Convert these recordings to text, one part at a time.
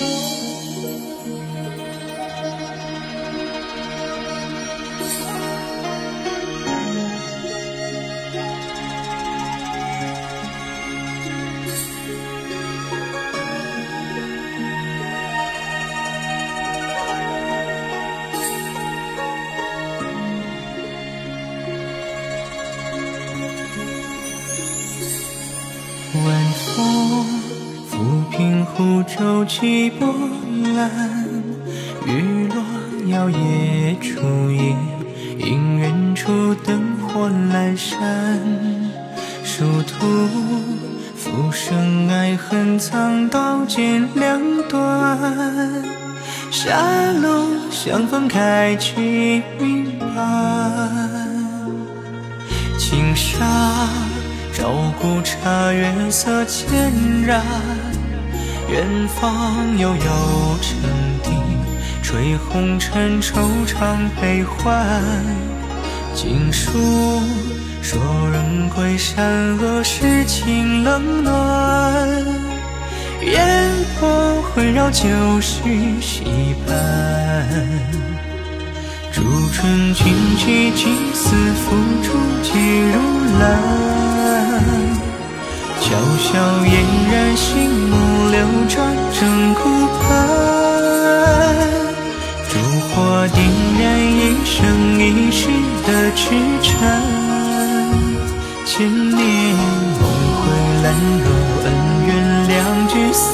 晚风孤舟起波澜，雨落摇曳出夜，映远处灯火阑珊。殊途浮生爱恨藏刀剑两端，狭路相逢开启命盘，轻纱。照顾茶月色渐染，远方悠悠沉笛，吹红尘惆怅悲欢。经书说人归山，恶世情冷暖。烟波环绕旧绪稀斑，烛春君寄金丝，付诸寄如兰。潇潇嫣然，心目流转正顾盼。烛火点燃一生一世的痴缠。千年梦回，兰若恩怨两聚散。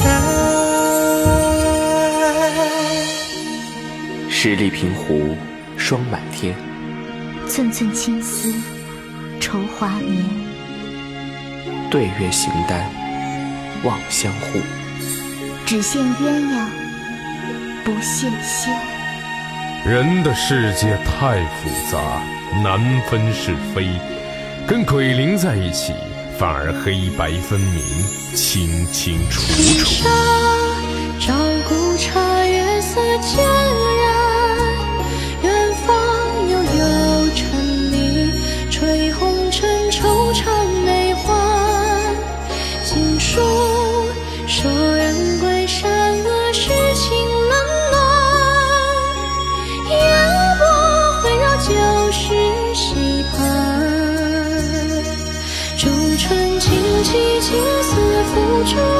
十里平湖，霜满天。寸寸青丝，愁华年。对月形单，望相护。只羡鸳鸯不羡仙。人的世界太复杂，难分是非。跟鬼灵在一起，反而黑白分明，清清楚楚。照古刹月色渐染，远方悠悠晨里，吹红。true.